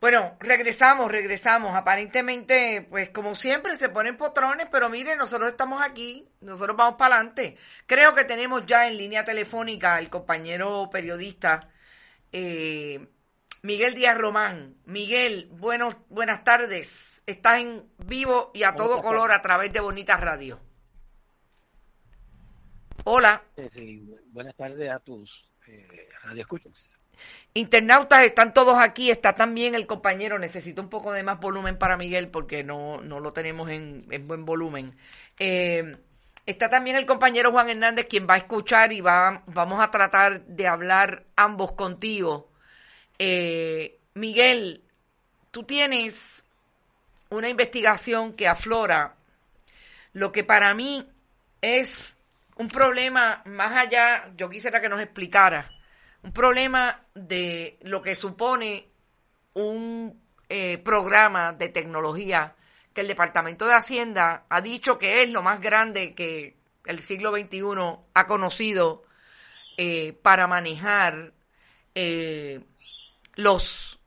Bueno, regresamos, regresamos. Aparentemente, pues como siempre, se ponen potrones, pero miren, nosotros estamos aquí, nosotros vamos para adelante. Creo que tenemos ya en línea telefónica al compañero periodista eh, Miguel Díaz Román. Miguel, bueno, buenas tardes. Estás en vivo y a todo color a través de Bonita Radio. Hola. Sí, buenas tardes a tus eh, radioescuchas. Internautas están todos aquí, está también el compañero, necesito un poco de más volumen para Miguel porque no, no lo tenemos en, buen volumen. Eh, está también el compañero Juan Hernández, quien va a escuchar y va, vamos a tratar de hablar ambos contigo. Eh, Miguel, tú tienes una investigación que aflora lo que para mí es un problema más allá, yo quisiera que nos explicara un problema de lo que supone un eh, programa de tecnología que el Departamento de Hacienda ha dicho que es lo más grande que el siglo XXI ha conocido eh, para manejar eh, los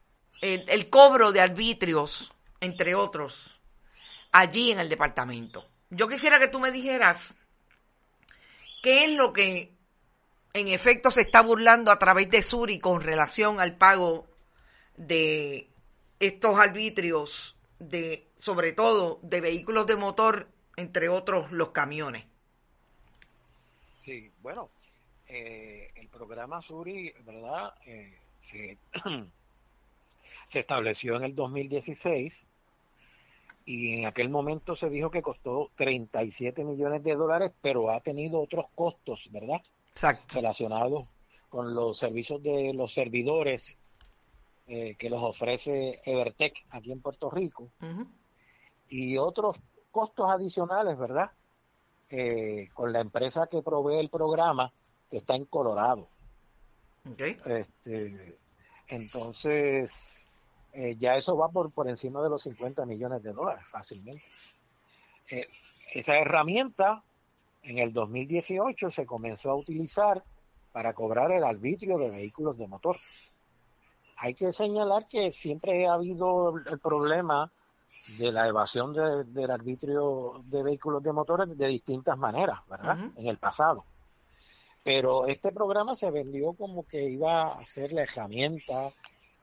el, cobro de arbitrios, entre otros, allí en el departamento. Yo quisiera que tú me dijeras qué es lo que en efecto se está burlando a través de Suri con relación al pago de estos arbitrios de sobre todo de vehículos de motor, entre otros los camiones. Sí, bueno, eh, el programa Suri, ¿verdad? Eh, se, se estableció en el 2016 y en aquel momento se dijo que costó 37 millones de dólares, pero ha tenido otros costos, ¿verdad? Relacionados con los servicios de los servidores eh, que los ofrece Evertech aquí en Puerto Rico y otros costos adicionales, ¿verdad? Eh, con la empresa que provee el programa que está en Colorado. Este, entonces, eh, ya eso va por, por encima de los 50 millones de dólares fácilmente. esa herramienta en el 2018 se comenzó a utilizar para cobrar el arbitrio de vehículos de motor. Hay que señalar que siempre ha habido el problema de la evasión del arbitrio de vehículos de motor de distintas maneras, ¿verdad? En el pasado. Pero este programa se vendió como que iba a ser la herramienta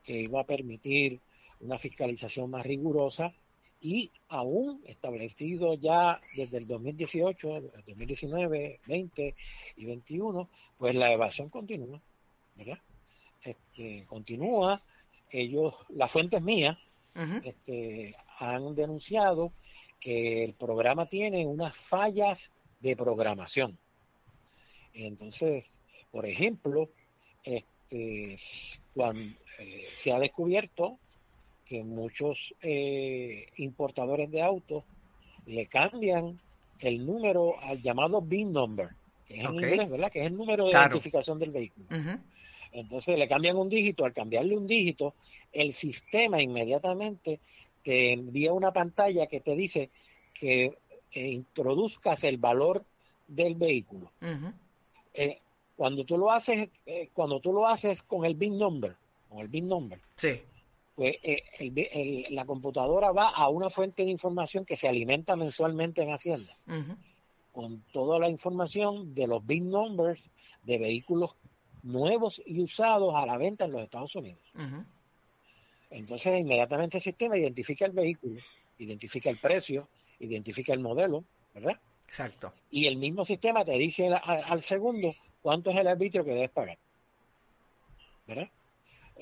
que iba a permitir una fiscalización más rigurosa y aún establecido ya desde el 2018, 2019, 20 y 21, pues la evasión continúa, ¿verdad? Este, continúa, ellos, las fuentes mías, este, han denunciado que el programa tiene unas fallas de programación. Entonces, por ejemplo, este, cuando eh, se ha descubierto que muchos eh, importadores de autos le cambian el número al llamado VIN number, que es en inglés, ¿verdad? Que es el número de identificación del vehículo. Entonces le cambian un dígito, al cambiarle un dígito, el sistema inmediatamente te envía una pantalla que te dice que eh, introduzcas el valor del vehículo. Eh, cuando tú lo haces, cuando tú lo haces con el VIN number, con el VIN number, sí pues eh, la computadora va a una fuente de información que se alimenta mensualmente en Hacienda, con toda la información de los big numbers de vehículos nuevos y usados a la venta en los Estados Unidos. Entonces inmediatamente el sistema identifica el vehículo, identifica el precio, identifica el modelo, ¿verdad? Exacto. Y el mismo sistema te dice al segundo cuánto es el arbitrio que debes pagar. ¿Verdad?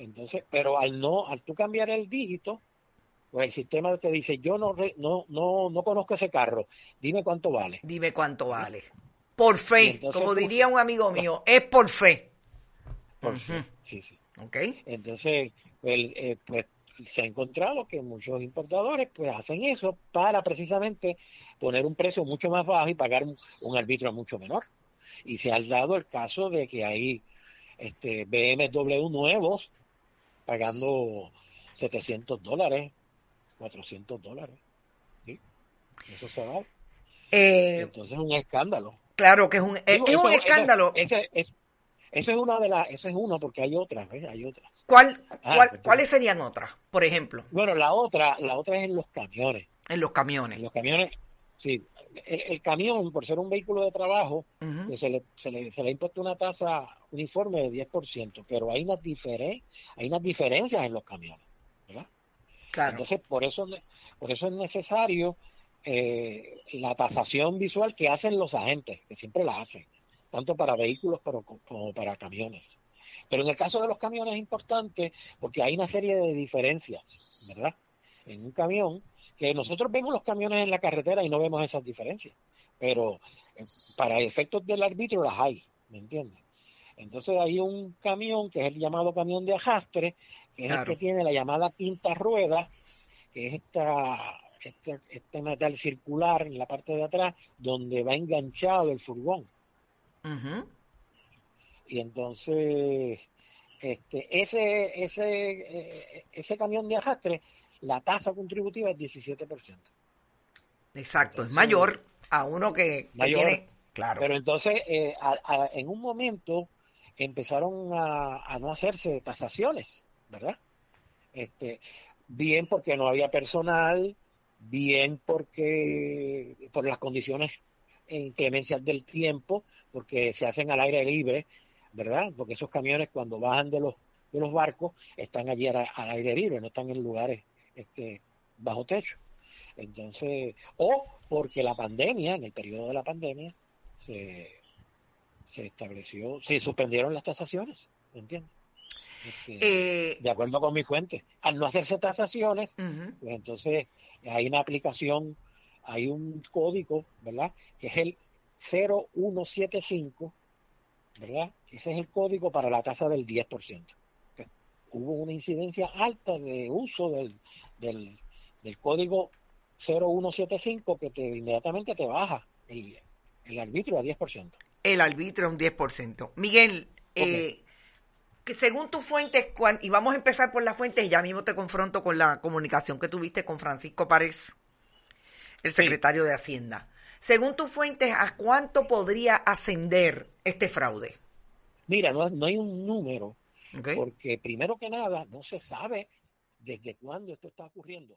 Entonces, pero al no, al tú cambiar el dígito, pues el sistema te dice, yo no, no, no, no conozco ese carro, dime cuánto vale. Dime cuánto vale. Por fe, como diría un amigo mío, es por fe. Por fe, sí, sí. Ok. Entonces, pues, eh, pues se ha encontrado que muchos importadores pues hacen eso para precisamente poner un precio mucho más bajo y pagar un, arbitrio mucho menor. Y se ha dado el caso de que hay este BMW nuevos pagando 700 dólares, 400 dólares. ¿sí? Eso se va. Eh, Entonces es un escándalo. Claro que es un, es, un escándalo. Ese, Eso es una de las, eso es uno porque hay otras, ¿ves? Hay otras. ¿Cuál, ah, cuál, ¿Cuáles serían otras, por ejemplo? Bueno, la otra, la otra es en los camiones. En los camiones. En los camiones, sí. El, camión, por ser un vehículo de trabajo, pues se, le, se, le, se, le, ha impuesto una tasa uniforme de 10%, pero hay unas, diferen, hay unas diferencias en los camiones, ¿verdad? Claro. Entonces, por eso, por eso es necesario eh, la tasación visual que hacen los agentes, que siempre la hacen, tanto para vehículos como para camiones. Pero en el caso de los camiones es importante porque hay una serie de diferencias, ¿verdad? En un camión, que nosotros vemos los camiones en la carretera y no vemos esas diferencias, pero eh, para efectos del árbitro las hay, ¿me entiendes? Entonces hay un camión que es el llamado camión de ajastre, que es el que tiene la llamada pinta rueda, que es esta este, este, metal circular en la parte de atrás donde va enganchado el furgón. Y entonces, este, ese, ese, eh, ese camión de arrastre, la tasa contributiva es 17%. Exacto, es mayor a uno que, tiene... Claro. Pero entonces, eh, en un momento empezaron a, a no hacerse tasaciones, ¿verdad? Este, bien porque no había personal, bien porque por las condiciones inclemencias del tiempo, porque se hacen al aire libre, ¿verdad? Porque esos camiones cuando bajan de los de los barcos están allí al, aire libre, no están en lugares este, bajo techo. Entonces, o porque la pandemia, en el periodo de la pandemia, se, se estableció, se suspendieron las tasaciones, ¿me entiendes? Este, eh, de acuerdo con mi fuente. Al no hacerse tasaciones, pues entonces hay una aplicación, hay un código, ¿verdad? Que es el 0175, ¿verdad? Ese es el código para la tasa del 10%. hubo una incidencia alta de uso del, del, del código 0175 que te inmediatamente te baja el, el arbitrio a 10%. El arbitrio un 10%. Miguel, eh, que según tus fuentes, y vamos a empezar por las fuentes, y ya mismo te confronto con la comunicación que tuviste con Francisco Párez, el secretario de Hacienda. Según tus fuentes, ¿a cuánto podría ascender este fraude? Mira, no, no hay un número, porque primero que nada no se sabe desde cuándo esto está ocurriendo.